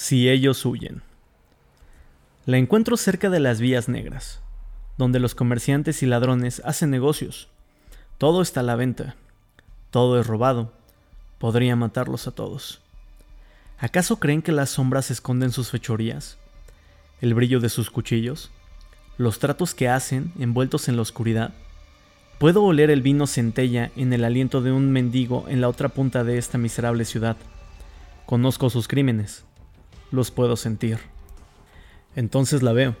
Si ellos huyen. La encuentro cerca de las vías negras, donde los comerciantes y ladrones hacen negocios. Todo está a la venta. Todo es robado. Podría matarlos a todos. ¿Acaso creen que las sombras esconden sus fechorías? ¿El brillo de sus cuchillos? ¿Los tratos que hacen envueltos en la oscuridad? Puedo oler el vino centella en el aliento de un mendigo en la otra punta de esta miserable ciudad. Conozco sus crímenes los puedo sentir. Entonces la veo.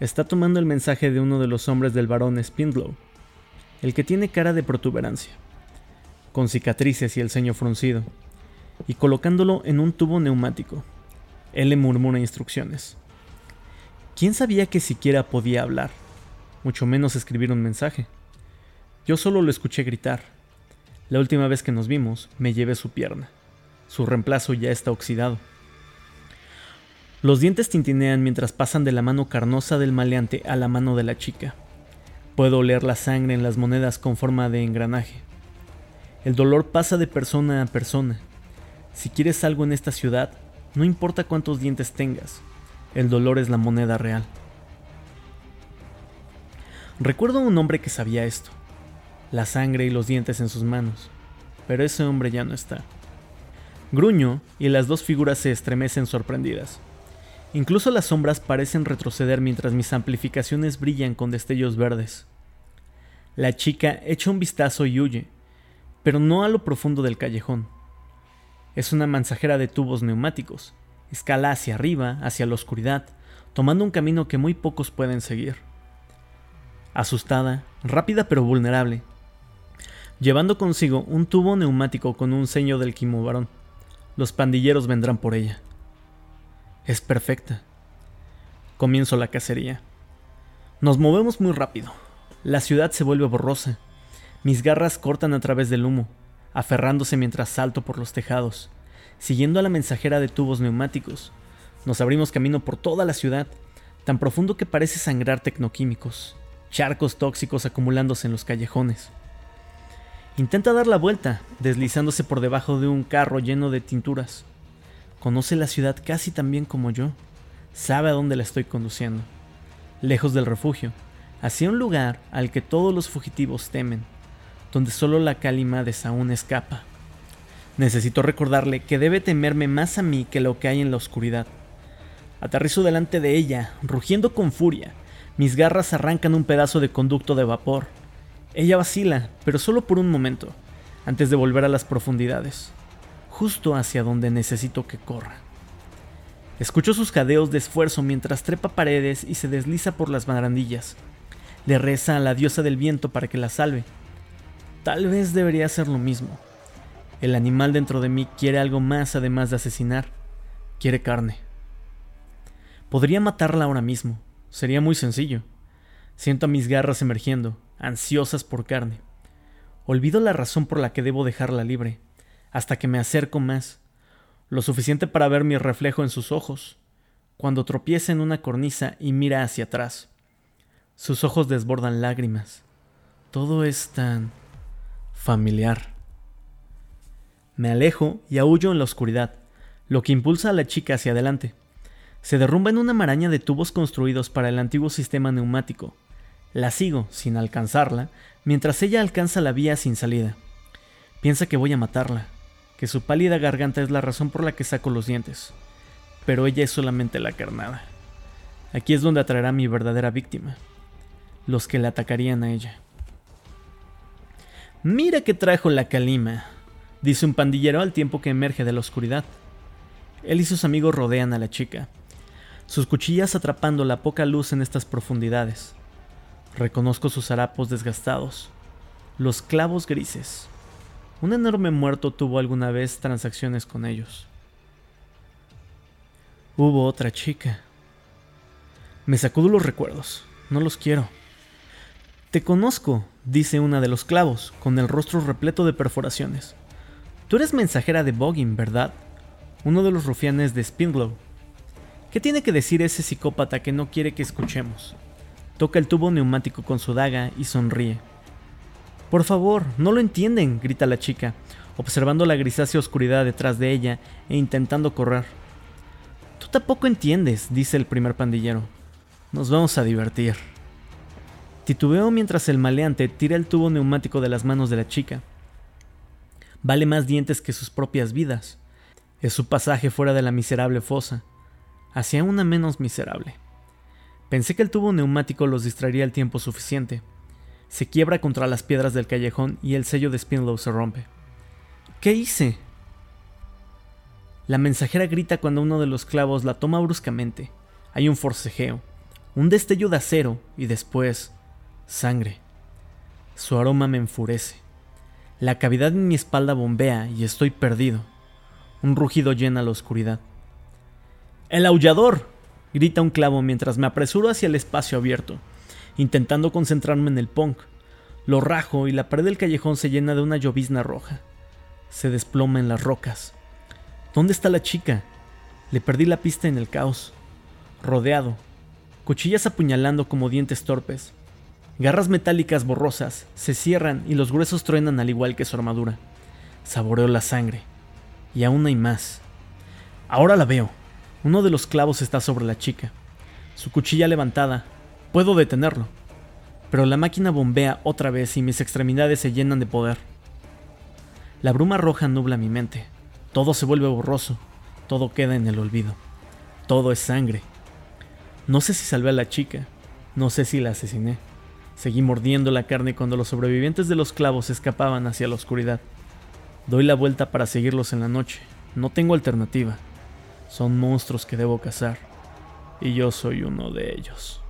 Está tomando el mensaje de uno de los hombres del barón Spindlow, el que tiene cara de protuberancia, con cicatrices y el ceño fruncido, y colocándolo en un tubo neumático. Él le murmura instrucciones. ¿Quién sabía que siquiera podía hablar? Mucho menos escribir un mensaje. Yo solo lo escuché gritar. La última vez que nos vimos, me llevé su pierna. Su reemplazo ya está oxidado. Los dientes tintinean mientras pasan de la mano carnosa del maleante a la mano de la chica. Puedo oler la sangre en las monedas con forma de engranaje. El dolor pasa de persona a persona. Si quieres algo en esta ciudad, no importa cuántos dientes tengas, el dolor es la moneda real. Recuerdo a un hombre que sabía esto, la sangre y los dientes en sus manos, pero ese hombre ya no está. Gruño y las dos figuras se estremecen sorprendidas. Incluso las sombras parecen retroceder mientras mis amplificaciones brillan con destellos verdes. La chica echa un vistazo y huye, pero no a lo profundo del callejón. Es una mensajera de tubos neumáticos. Escala hacia arriba, hacia la oscuridad, tomando un camino que muy pocos pueden seguir. Asustada, rápida pero vulnerable, llevando consigo un tubo neumático con un ceño del quimobarón. Los pandilleros vendrán por ella. Es perfecta. Comienzo la cacería. Nos movemos muy rápido. La ciudad se vuelve borrosa. Mis garras cortan a través del humo, aferrándose mientras salto por los tejados, siguiendo a la mensajera de tubos neumáticos. Nos abrimos camino por toda la ciudad, tan profundo que parece sangrar tecnoquímicos, charcos tóxicos acumulándose en los callejones. Intenta dar la vuelta, deslizándose por debajo de un carro lleno de tinturas. Conoce la ciudad casi tan bien como yo. Sabe a dónde la estoy conduciendo. Lejos del refugio, hacia un lugar al que todos los fugitivos temen, donde solo la Calimades aún escapa. Necesito recordarle que debe temerme más a mí que lo que hay en la oscuridad. Aterrizo delante de ella, rugiendo con furia. Mis garras arrancan un pedazo de conducto de vapor. Ella vacila, pero solo por un momento, antes de volver a las profundidades justo hacia donde necesito que corra. Escucho sus jadeos de esfuerzo mientras trepa paredes y se desliza por las barandillas. Le reza a la diosa del viento para que la salve. Tal vez debería hacer lo mismo. El animal dentro de mí quiere algo más además de asesinar. Quiere carne. Podría matarla ahora mismo. Sería muy sencillo. Siento a mis garras emergiendo, ansiosas por carne. Olvido la razón por la que debo dejarla libre hasta que me acerco más, lo suficiente para ver mi reflejo en sus ojos, cuando tropieza en una cornisa y mira hacia atrás. Sus ojos desbordan lágrimas. Todo es tan familiar. Me alejo y aullo en la oscuridad, lo que impulsa a la chica hacia adelante. Se derrumba en una maraña de tubos construidos para el antiguo sistema neumático. La sigo, sin alcanzarla, mientras ella alcanza la vía sin salida. Piensa que voy a matarla, que su pálida garganta es la razón por la que saco los dientes, pero ella es solamente la carnada. Aquí es donde atraerá mi verdadera víctima, los que le atacarían a ella. Mira que trajo la calima, dice un pandillero al tiempo que emerge de la oscuridad. Él y sus amigos rodean a la chica, sus cuchillas atrapando la poca luz en estas profundidades. Reconozco sus harapos desgastados, los clavos grises, un enorme muerto tuvo alguna vez transacciones con ellos. Hubo otra chica. Me sacudo los recuerdos. No los quiero. Te conozco, dice una de los clavos, con el rostro repleto de perforaciones. Tú eres mensajera de Boggin, ¿verdad? Uno de los rufianes de Spindlow. ¿Qué tiene que decir ese psicópata que no quiere que escuchemos? Toca el tubo neumático con su daga y sonríe. Por favor, no lo entienden, grita la chica, observando la grisácea oscuridad detrás de ella e intentando correr. Tú tampoco entiendes, dice el primer pandillero. Nos vamos a divertir. Titubeo mientras el maleante tira el tubo neumático de las manos de la chica. Vale más dientes que sus propias vidas. Es su pasaje fuera de la miserable fosa, hacia una menos miserable. Pensé que el tubo neumático los distraería el tiempo suficiente. Se quiebra contra las piedras del callejón y el sello de Spinlow se rompe. ¿Qué hice? La mensajera grita cuando uno de los clavos la toma bruscamente. Hay un forcejeo, un destello de acero y después sangre. Su aroma me enfurece. La cavidad en mi espalda bombea y estoy perdido. Un rugido llena la oscuridad. ¡El aullador! grita un clavo mientras me apresuro hacia el espacio abierto, intentando concentrarme en el punk. Lo rajo y la pared del callejón se llena de una llovizna roja. Se desploma en las rocas. ¿Dónde está la chica? Le perdí la pista en el caos. Rodeado. Cuchillas apuñalando como dientes torpes. Garras metálicas borrosas se cierran y los gruesos truenan al igual que su armadura. Saboreo la sangre. Y aún hay más. Ahora la veo. Uno de los clavos está sobre la chica. Su cuchilla levantada. Puedo detenerlo. Pero la máquina bombea otra vez y mis extremidades se llenan de poder. La bruma roja nubla mi mente. Todo se vuelve borroso. Todo queda en el olvido. Todo es sangre. No sé si salvé a la chica. No sé si la asesiné. Seguí mordiendo la carne cuando los sobrevivientes de los clavos escapaban hacia la oscuridad. Doy la vuelta para seguirlos en la noche. No tengo alternativa. Son monstruos que debo cazar, y yo soy uno de ellos.